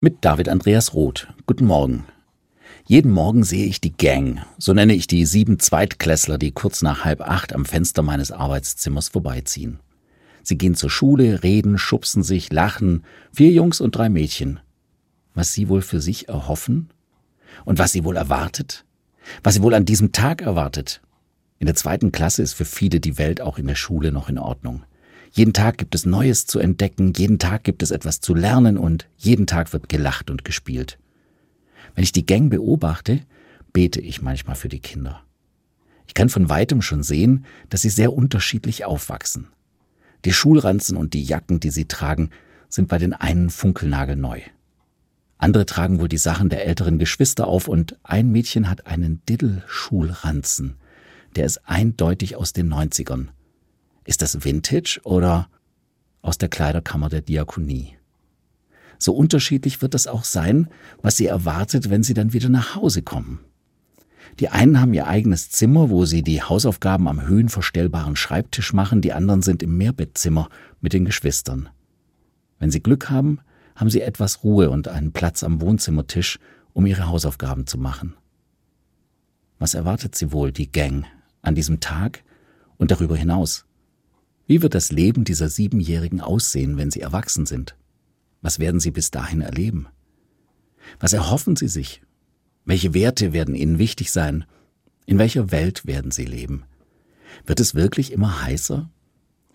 Mit David Andreas Roth. Guten Morgen. Jeden Morgen sehe ich die Gang, so nenne ich die sieben Zweitklässler, die kurz nach halb acht am Fenster meines Arbeitszimmers vorbeiziehen. Sie gehen zur Schule, reden, schubsen sich, lachen, vier Jungs und drei Mädchen. Was sie wohl für sich erhoffen? Und was sie wohl erwartet? Was sie wohl an diesem Tag erwartet? In der zweiten Klasse ist für viele die Welt auch in der Schule noch in Ordnung. Jeden Tag gibt es Neues zu entdecken, jeden Tag gibt es etwas zu lernen und jeden Tag wird gelacht und gespielt. Wenn ich die Gang beobachte, bete ich manchmal für die Kinder. Ich kann von weitem schon sehen, dass sie sehr unterschiedlich aufwachsen. Die Schulranzen und die Jacken, die sie tragen, sind bei den einen funkelnagelneu. Andere tragen wohl die Sachen der älteren Geschwister auf und ein Mädchen hat einen Diddle-Schulranzen. Der ist eindeutig aus den Neunzigern. Ist das Vintage oder aus der Kleiderkammer der Diakonie? So unterschiedlich wird es auch sein, was sie erwartet, wenn sie dann wieder nach Hause kommen. Die einen haben ihr eigenes Zimmer, wo sie die Hausaufgaben am höhenverstellbaren Schreibtisch machen, die anderen sind im Mehrbettzimmer mit den Geschwistern. Wenn sie Glück haben, haben sie etwas Ruhe und einen Platz am Wohnzimmertisch, um ihre Hausaufgaben zu machen. Was erwartet sie wohl, die Gang, an diesem Tag und darüber hinaus? Wie wird das Leben dieser Siebenjährigen aussehen, wenn sie erwachsen sind? Was werden sie bis dahin erleben? Was erhoffen sie sich? Welche Werte werden ihnen wichtig sein? In welcher Welt werden sie leben? Wird es wirklich immer heißer?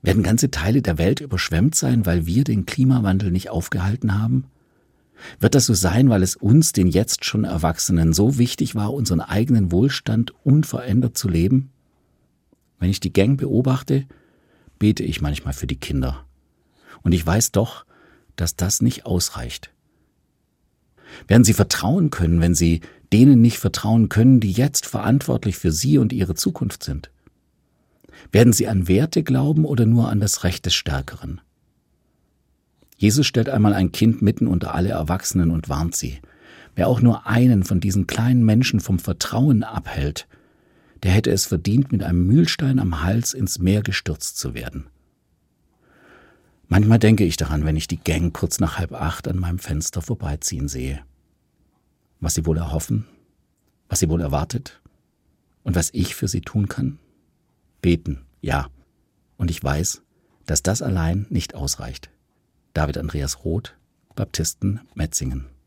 Werden ganze Teile der Welt überschwemmt sein, weil wir den Klimawandel nicht aufgehalten haben? Wird das so sein, weil es uns, den jetzt schon Erwachsenen, so wichtig war, unseren eigenen Wohlstand unverändert zu leben? Wenn ich die Gang beobachte, bete ich manchmal für die Kinder. Und ich weiß doch, dass das nicht ausreicht. Werden Sie vertrauen können, wenn Sie denen nicht vertrauen können, die jetzt verantwortlich für Sie und Ihre Zukunft sind? Werden Sie an Werte glauben oder nur an das Recht des Stärkeren? Jesus stellt einmal ein Kind mitten unter alle Erwachsenen und warnt sie. Wer auch nur einen von diesen kleinen Menschen vom Vertrauen abhält, der hätte es verdient, mit einem Mühlstein am Hals ins Meer gestürzt zu werden. Manchmal denke ich daran, wenn ich die Gang kurz nach halb acht an meinem Fenster vorbeiziehen sehe. Was sie wohl erhoffen, was sie wohl erwartet und was ich für sie tun kann? Beten, ja. Und ich weiß, dass das allein nicht ausreicht. David Andreas Roth, Baptisten Metzingen.